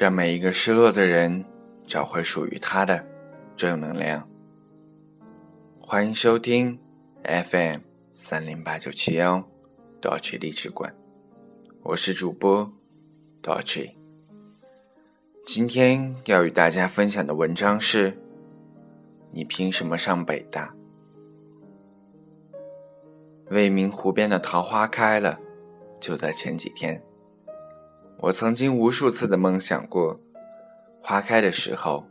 让每一个失落的人找回属于他的正能量。欢迎收听 FM 三零八九七幺 d o c h 励志馆，我是主播 d o c h 今天要与大家分享的文章是：你凭什么上北大？未名湖边的桃花开了，就在前几天。我曾经无数次的梦想过，花开的时候，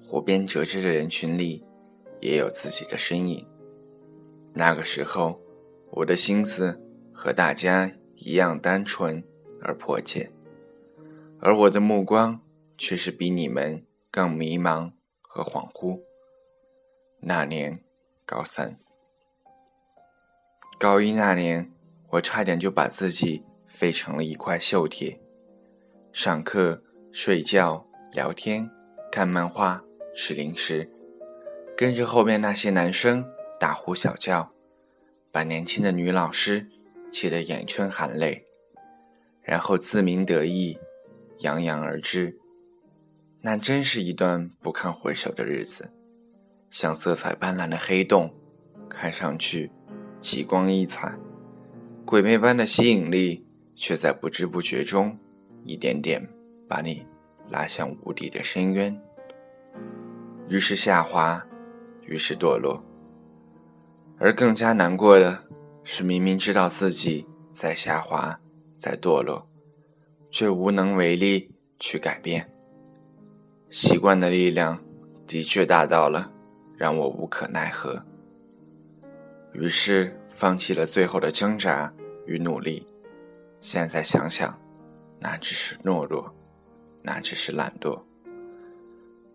湖边折枝的人群里，也有自己的身影。那个时候，我的心思和大家一样单纯而迫切，而我的目光却是比你们更迷茫和恍惚。那年，高三，高一那年，我差点就把自己废成了一块锈铁。上课、睡觉、聊天、看漫画、吃零食，跟着后面那些男生大呼小叫，把年轻的女老师气得眼圈含泪，然后自鸣得意，洋洋而至。那真是一段不堪回首的日子，像色彩斑斓的黑洞，看上去极光异彩，鬼魅般的吸引力，却在不知不觉中。一点点把你拉向无底的深渊，于是下滑，于是堕落。而更加难过的是，明明知道自己在下滑，在堕落，却无能为力去改变。习惯的力量的确大到了让我无可奈何，于是放弃了最后的挣扎与努力。现在想想。那只是懦弱，那只是懒惰。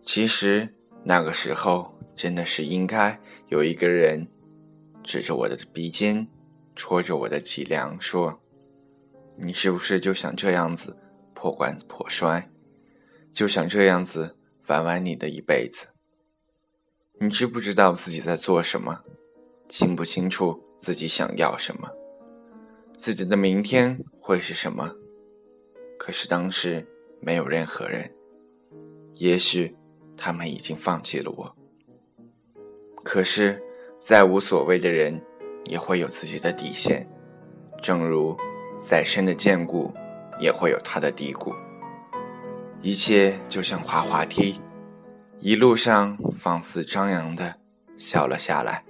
其实那个时候真的是应该有一个人指着我的鼻尖，戳着我的脊梁，说：“你是不是就想这样子破罐子破摔，就想这样子玩完你的一辈子？你知不知道自己在做什么？清不清楚自己想要什么？自己的明天会是什么？”可是当时没有任何人，也许他们已经放弃了我。可是再无所谓的人，也会有自己的底线，正如再深的坚固，也会有它的低谷。一切就像滑滑梯，一路上放肆张扬的笑了下来，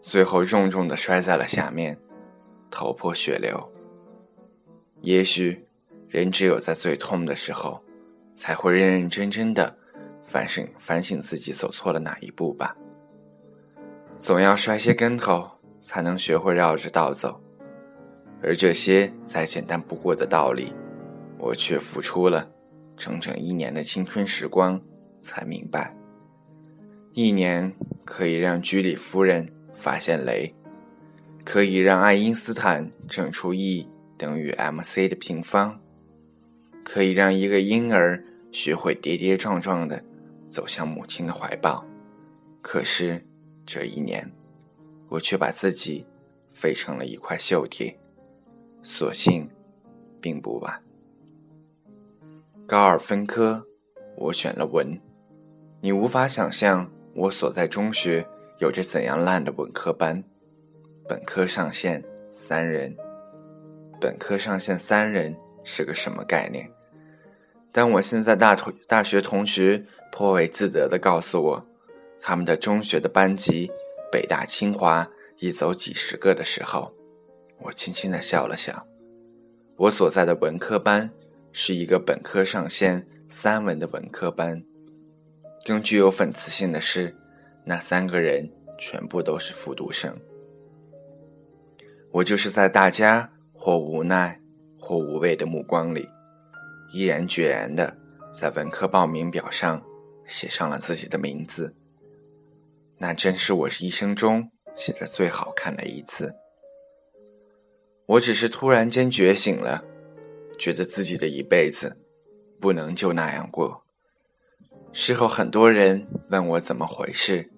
最后重重的摔在了下面，头破血流。也许。人只有在最痛的时候，才会认认真真的反省反省自己走错了哪一步吧。总要摔些跟头，才能学会绕着道走。而这些再简单不过的道理，我却付出了整整一年的青春时光才明白。一年可以让居里夫人发现雷，可以让爱因斯坦整出 E 等于 mc 的平方。可以让一个婴儿学会跌跌撞撞的走向母亲的怀抱，可是这一年，我却把自己废成了一块锈铁。所幸，并不晚。高二分科，我选了文。你无法想象我所在中学有着怎样烂的文科班，本科上线三人。本科上线三人。是个什么概念？但我现在大同大学同学颇为自得地告诉我，他们的中学的班级，北大清华一走几十个的时候，我轻轻地笑了笑。我所在的文科班是一个本科上线三文的文科班，更具有讽刺性的是，那三个人全部都是复读生。我就是在大家或无奈。或无畏的目光里，毅然决然的在文科报名表上写上了自己的名字。那真是我一生中写的最好看的一次。我只是突然间觉醒了，觉得自己的一辈子不能就那样过。事后很多人问我怎么回事，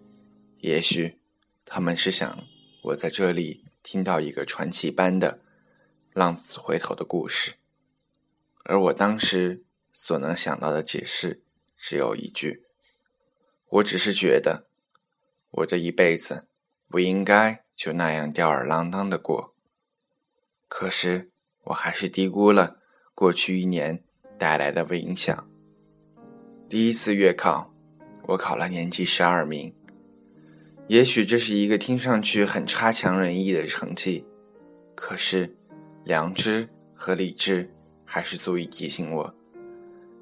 也许他们是想我在这里听到一个传奇般的。浪子回头的故事，而我当时所能想到的解释只有一句：我只是觉得，我这一辈子不应该就那样吊儿郎当的过。可是，我还是低估了过去一年带来的影响。第一次月考，我考了年级十二名。也许这是一个听上去很差强人意的成绩，可是，良知和理智还是足以提醒我。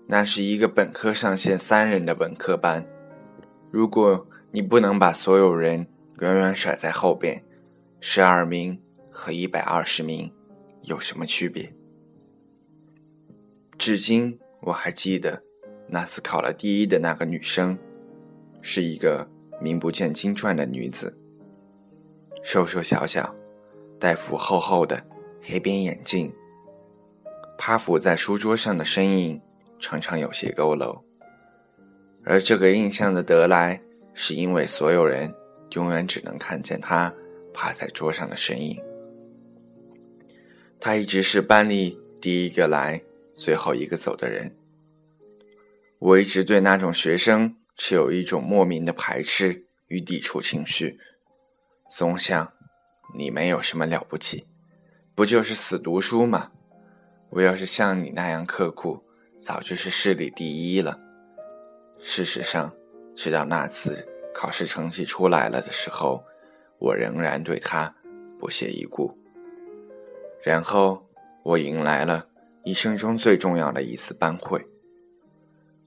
那是一个本科上线三人的文科班，如果你不能把所有人远远甩在后边，十二名和一百二十名有什么区别？至今我还记得，那次考了第一的那个女生，是一个名不见经传的女子，瘦瘦小小，戴副厚厚的黑边眼镜，趴伏在书桌上的身影。常常有些佝偻，而这个印象的得来，是因为所有人永远只能看见他趴在桌上的身影。他一直是班里第一个来、最后一个走的人。我一直对那种学生持有一种莫名的排斥与抵触情绪，总想，你们有什么了不起？不就是死读书吗？我要是像你那样刻苦。早就是市里第一了。事实上，直到那次考试成绩出来了的时候，我仍然对他不屑一顾。然后，我迎来了一生中最重要的一次班会。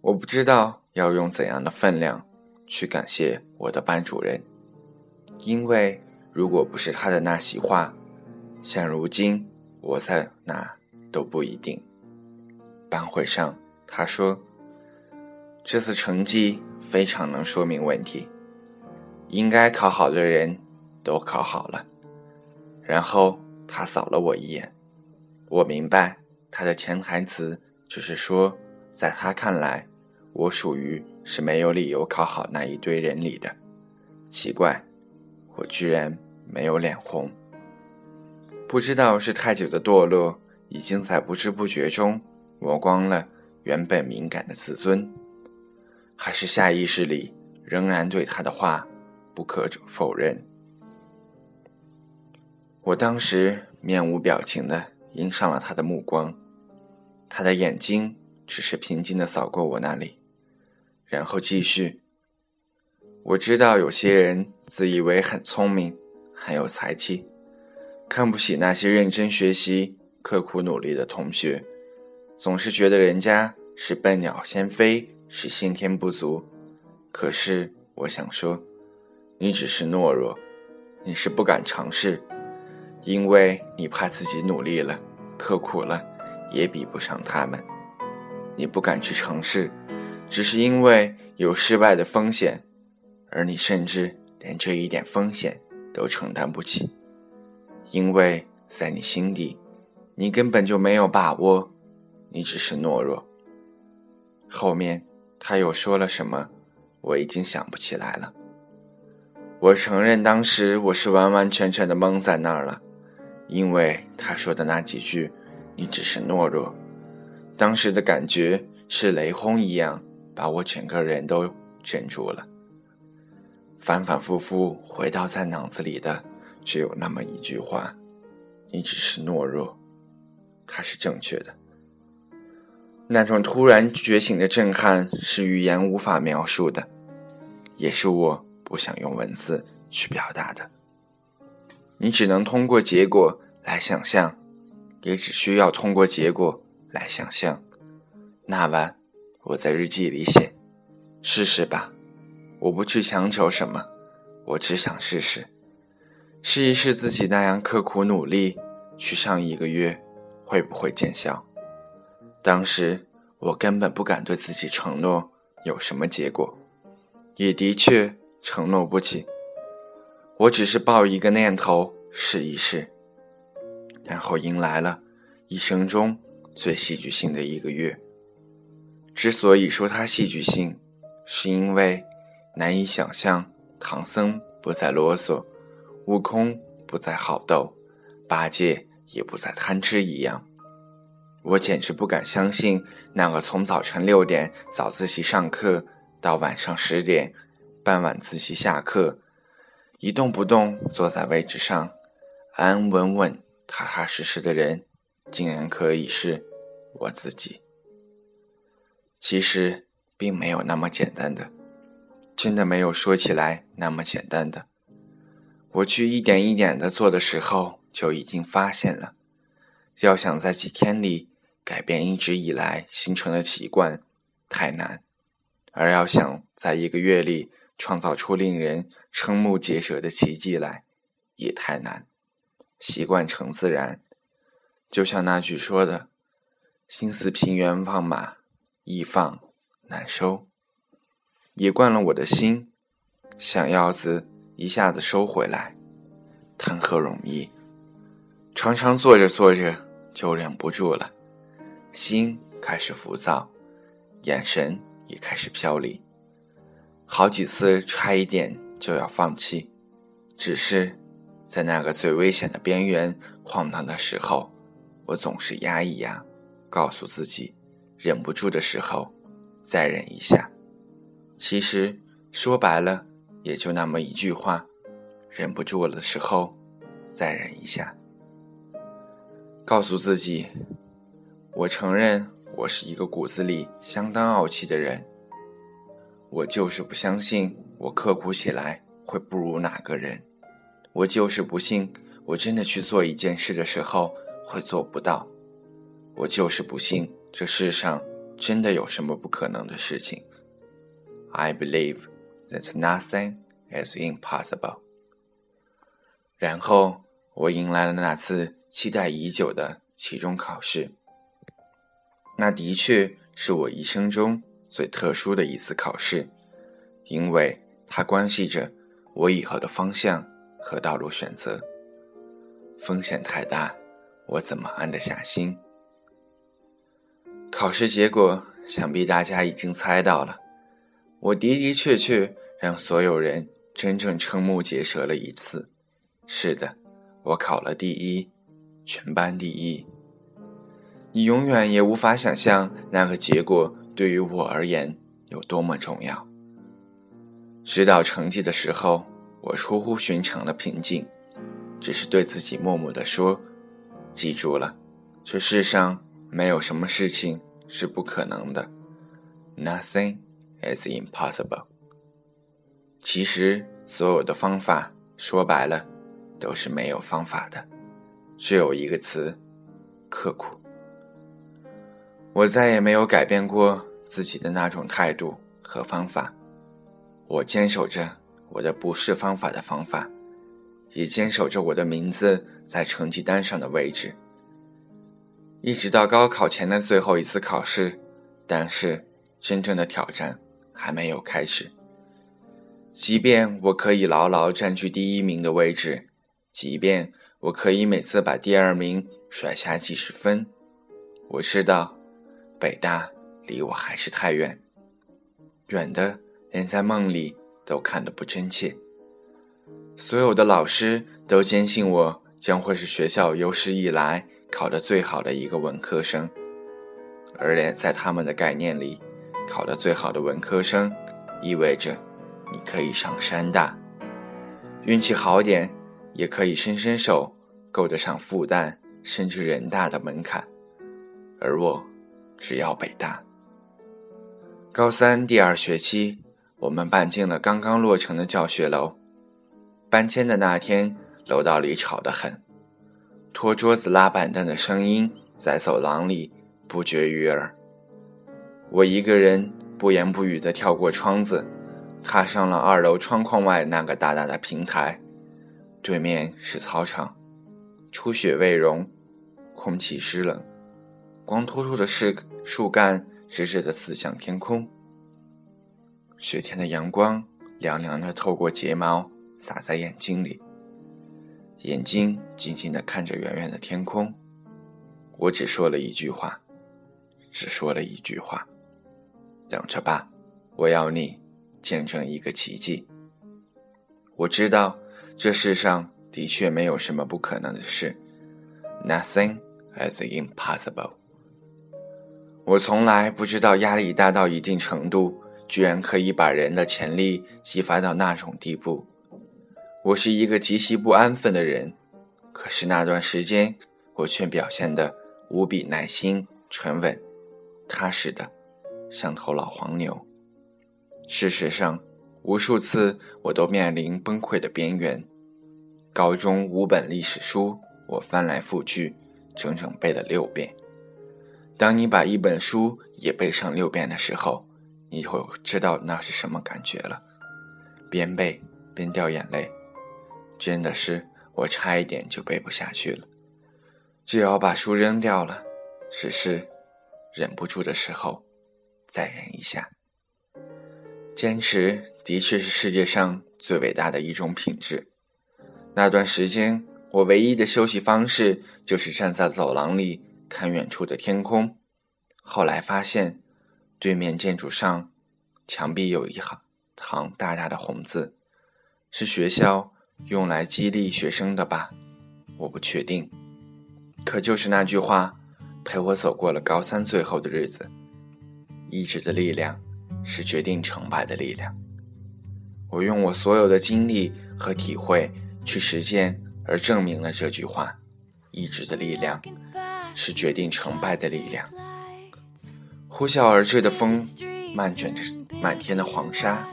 我不知道要用怎样的分量去感谢我的班主任，因为如果不是他的那席话，现如今我在哪都不一定。班会上，他说：“这次成绩非常能说明问题，应该考好的人都考好了。”然后他扫了我一眼，我明白他的潜台词就是说，在他看来，我属于是没有理由考好那一堆人里的。奇怪，我居然没有脸红。不知道是太久的堕落，已经在不知不觉中。磨光了原本敏感的自尊，还是下意识里仍然对他的话不可否认。我当时面无表情的迎上了他的目光，他的眼睛只是平静的扫过我那里，然后继续。我知道有些人自以为很聪明，很有才气，看不起那些认真学习、刻苦努力的同学。总是觉得人家是笨鸟先飞，是先天不足。可是我想说，你只是懦弱，你是不敢尝试，因为你怕自己努力了、刻苦了，也比不上他们。你不敢去尝试，只是因为有失败的风险，而你甚至连这一点风险都承担不起，因为在你心底，你根本就没有把握。你只是懦弱。后面他又说了什么，我已经想不起来了。我承认当时我是完完全全的懵在那儿了，因为他说的那几句“你只是懦弱”，当时的感觉是雷轰一样，把我整个人都镇住了。反反复复回到在脑子里的只有那么一句话：“你只是懦弱。”它是正确的。那种突然觉醒的震撼是语言无法描述的，也是我不想用文字去表达的。你只能通过结果来想象，也只需要通过结果来想象。那晚，我在日记里写：“试试吧，我不去强求什么，我只想试试，试一试自己那样刻苦努力去上一个月会不会见效。”当时我根本不敢对自己承诺有什么结果，也的确承诺不起。我只是抱一个念头试一试，然后迎来了一生中最戏剧性的一个月。之所以说它戏剧性，是因为难以想象唐僧不再啰嗦，悟空不再好斗，八戒也不再贪吃一样。我简直不敢相信，那个从早晨六点早自习上课到晚上十点傍晚自习下课，一动不动坐在位置上，安安稳稳、踏踏实实的人，竟然可以是我自己。其实并没有那么简单的，真的没有说起来那么简单的。我去一点一点的做的时候，就已经发现了，要想在几天里。改变一直以来形成的习惯太难，而要想在一个月里创造出令人瞠目结舌的奇迹来，也太难。习惯成自然，就像那句说的：“心似平原放马，易放难收。”也惯了我的心，想要子一下子收回来，谈何容易？常常做着做着就忍不住了。心开始浮躁，眼神也开始飘离，好几次差一点就要放弃，只是在那个最危险的边缘晃荡的时候，我总是压一压，告诉自己，忍不住的时候再忍一下。其实说白了，也就那么一句话：忍不住了的时候再忍一下，告诉自己。我承认，我是一个骨子里相当傲气的人。我就是不相信，我刻苦起来会不如哪个人。我就是不信，我真的去做一件事的时候会做不到。我就是不信，这世上真的有什么不可能的事情。I believe that nothing is impossible。然后，我迎来了那次期待已久的期中考试。那的确是我一生中最特殊的一次考试，因为它关系着我以后的方向和道路选择。风险太大，我怎么安得下心？考试结果想必大家已经猜到了，我的的确确让所有人真正瞠目结舌了一次。是的，我考了第一，全班第一。你永远也无法想象那个结果对于我而言有多么重要。知道成绩的时候，我出乎寻常的平静，只是对自己默默地说：“记住了，这世上没有什么事情是不可能的，Nothing is impossible。”其实，所有的方法说白了都是没有方法的，只有一个词：刻苦。我再也没有改变过自己的那种态度和方法，我坚守着我的不是方法的方法，也坚守着我的名字在成绩单上的位置，一直到高考前的最后一次考试。但是，真正的挑战还没有开始。即便我可以牢牢占据第一名的位置，即便我可以每次把第二名甩下几十分，我知道。北大离我还是太远，远的连在梦里都看得不真切。所有的老师都坚信我将会是学校有史以来考得最好的一个文科生，而连在他们的概念里，考得最好的文科生意味着你可以上山大，运气好点也可以伸伸手够得上复旦甚至人大的门槛，而我。只要北大。高三第二学期，我们搬进了刚刚落成的教学楼。搬迁的那天，楼道里吵得很，拖桌子、拉板凳的声音在走廊里不绝于耳。我一个人不言不语地跳过窗子，踏上了二楼窗框外那个大大的平台。对面是操场，初雪未融，空气湿冷。光秃秃的树树干直直地刺向天空。雪天的阳光凉凉的透过睫毛洒在眼睛里，眼睛静静地看着远远的天空。我只说了一句话，只说了一句话：“等着吧，我要你见证一个奇迹。”我知道这世上的确没有什么不可能的事，Nothing is impossible。我从来不知道压力大到一定程度，居然可以把人的潜力激发到那种地步。我是一个极其不安分的人，可是那段时间，我却表现得无比耐心、沉稳、踏实的，像头老黄牛。事实上，无数次我都面临崩溃的边缘。高中五本历史书，我翻来覆去，整整背了六遍。当你把一本书也背上六遍的时候，你就知道那是什么感觉了。边背边掉眼泪，真的是我差一点就背不下去了，就要把书扔掉了。只是忍不住的时候，再忍一下。坚持的确是世界上最伟大的一种品质。那段时间，我唯一的休息方式就是站在走廊里。看远处的天空，后来发现，对面建筑上墙壁有一行行大大的红字，是学校用来激励学生的吧？我不确定。可就是那句话，陪我走过了高三最后的日子。意志的力量是决定成败的力量。我用我所有的经历和体会去实践，而证明了这句话：意志的力量。是决定成败的力量。呼啸而至的风，漫卷着满天的黄沙。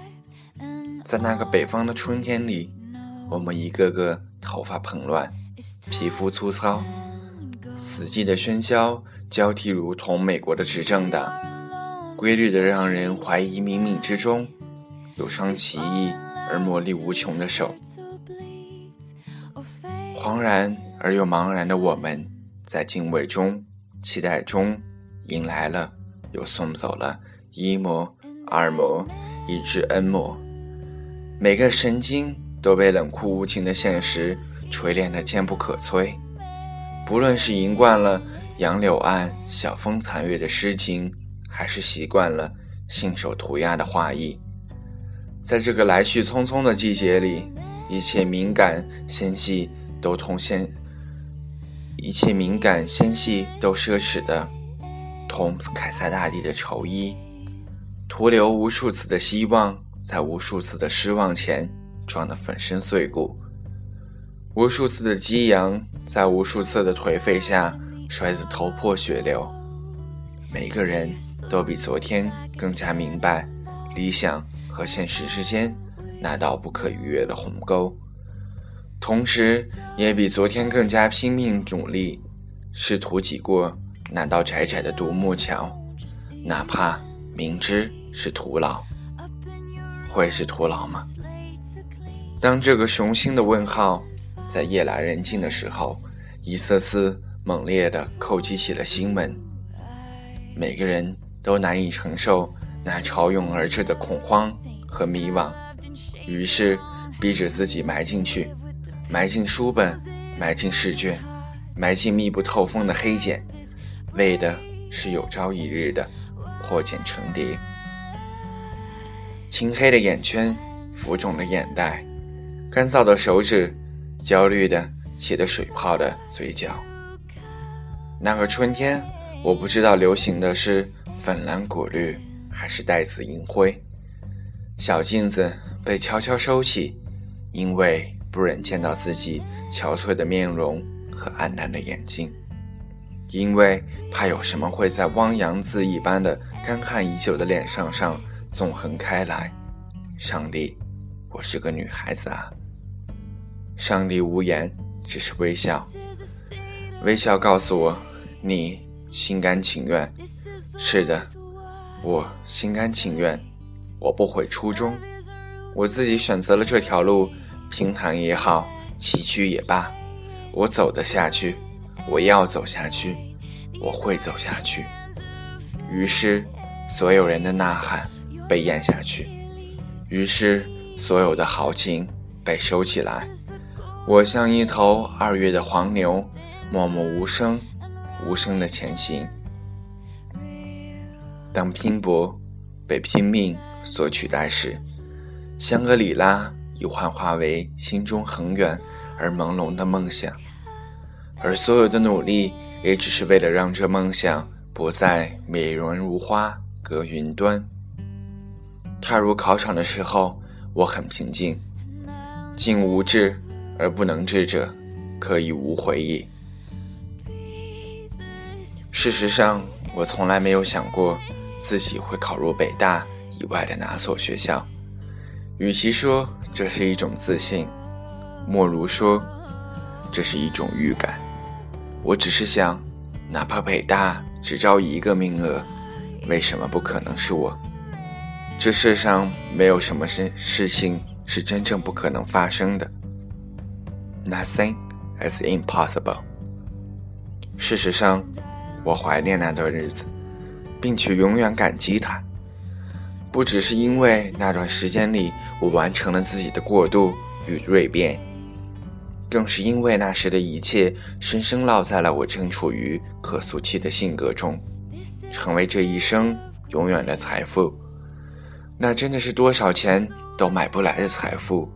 在那个北方的春天里，我们一个个头发蓬乱，皮肤粗糙。死寂的喧嚣交替，如同美国的执政党，规律的让人怀疑冥冥之中有双奇异而魔力无穷的手。恍然而又茫然的我们。在敬畏中、期待中，迎来了又送走了一模、二模，以至 n 模。每个神经都被冷酷无情的现实锤炼得坚不可摧。不论是吟惯了“杨柳岸，晓风残月”的诗情，还是习惯了信手涂鸦的画意，在这个来去匆匆的季节里，一切敏感纤细都同现。一切敏感纤细都奢侈的，同凯撒大帝的绸衣，徒留无数次的希望，在无数次的失望前撞得粉身碎骨，无数次的激扬，在无数次的颓废下摔得头破血流。每个人都比昨天更加明白理想和现实之间那道不可逾越的鸿沟。同时，也比昨天更加拼命努力，试图挤过那道窄窄的独木桥，哪怕明知是徒劳。会是徒劳吗？当这个雄心的问号在夜阑人静的时候，一丝丝猛烈地叩击起了心门，每个人都难以承受那潮涌而至的恐慌和迷惘，于是逼着自己埋进去。埋进书本，埋进试卷，埋进密不透风的黑茧，为的是有朝一日的破茧成蝶。青黑的眼圈，浮肿的眼袋，干燥的手指，焦虑的起的水泡的嘴角。那个春天，我不知道流行的是粉蓝果绿还是带紫银灰。小镜子被悄悄收起，因为。不忍见到自己憔悴的面容和黯淡的眼睛，因为怕有什么会在汪洋恣一般的干旱已久的脸上上纵横开来。上帝，我是个女孩子啊！上帝无言，只是微笑，微笑告诉我，你心甘情愿。是的，我心甘情愿。我不悔初衷，我自己选择了这条路。平坦也好，崎岖也罢，我走得下去，我要走下去，我会走下去。于是，所有人的呐喊被咽下去；于是，所有的豪情被收起来。我像一头二月的黄牛，默默无声，无声的前行。当拼搏被拼命所取代时，香格里拉。已幻化为心中恒远而朦胧的梦想，而所有的努力也只是为了让这梦想不再美人如花隔云端。踏入考场的时候，我很平静，竟无志而不能志者，可以无悔也。事实上，我从来没有想过自己会考入北大以外的哪所学校。与其说这是一种自信，莫如说这是一种预感。我只是想，哪怕北大只招一个名额，为什么不可能是我？这世上没有什么事事情是真正不可能发生的。Nothing is impossible。事实上。我怀念那段日子，并且永远感激它。不只是因为那段时间里我完成了自己的过渡与蜕变，更是因为那时的一切深深烙在了我正处于可塑期的性格中，成为这一生永远的财富。那真的是多少钱都买不来的财富。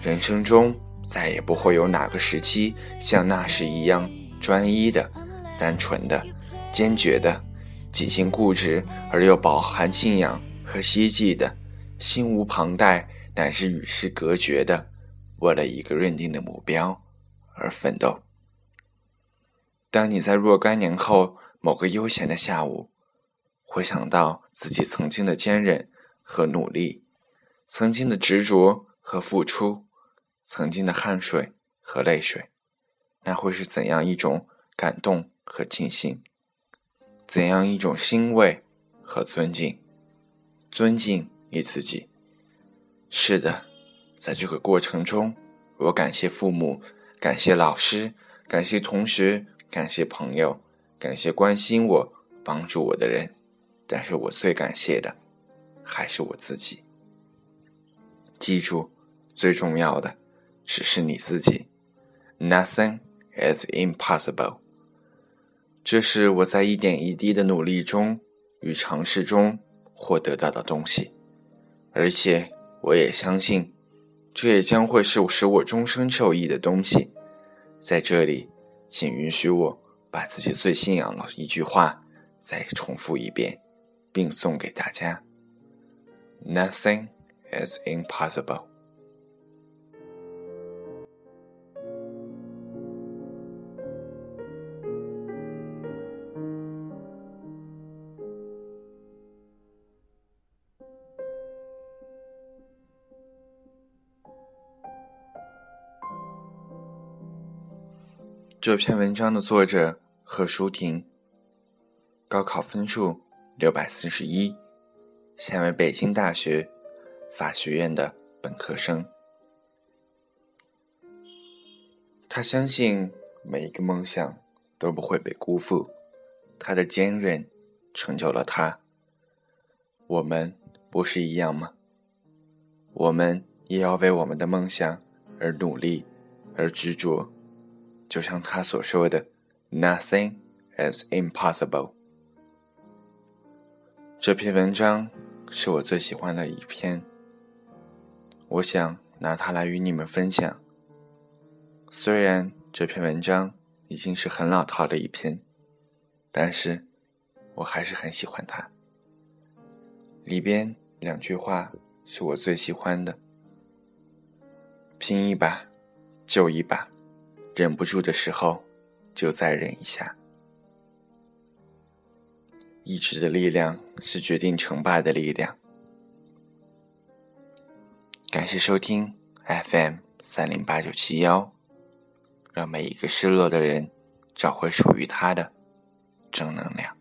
人生中再也不会有哪个时期像那时一样专一的、单纯的。坚决的，极尽固执而又饱含信仰和希冀的，心无旁贷乃至与世隔绝的，为了一个认定的目标而奋斗。当你在若干年后某个悠闲的下午，回想到自己曾经的坚韧和努力，曾经的执着和付出，曾经的汗水和泪水，那会是怎样一种感动和庆幸？怎样一种欣慰和尊敬？尊敬你自己。是的，在这个过程中，我感谢父母，感谢老师，感谢同学，感谢朋友，感谢关心我、帮助我的人。但是我最感谢的，还是我自己。记住，最重要的只是你自己。Nothing is impossible. 这是我在一点一滴的努力中与尝试中获得到的东西，而且我也相信，这也将会是使我终身受益的东西。在这里，请允许我把自己最信仰的一句话再重复一遍，并送给大家：Nothing is impossible。这篇文章的作者贺淑婷，高考分数六百四十一，现为北京大学法学院的本科生。他相信每一个梦想都不会被辜负，他的坚韧成就了他。我们不是一样吗？我们也要为我们的梦想而努力，而执着。就像他所说的，“Nothing is impossible。”这篇文章是我最喜欢的一篇，我想拿它来与你们分享。虽然这篇文章已经是很老套的一篇，但是我还是很喜欢它。里边两句话是我最喜欢的：“拼一把，就一把。”忍不住的时候，就再忍一下。意志的力量是决定成败的力量。感谢收听 FM 三零八九七幺，让每一个失落的人找回属于他的正能量。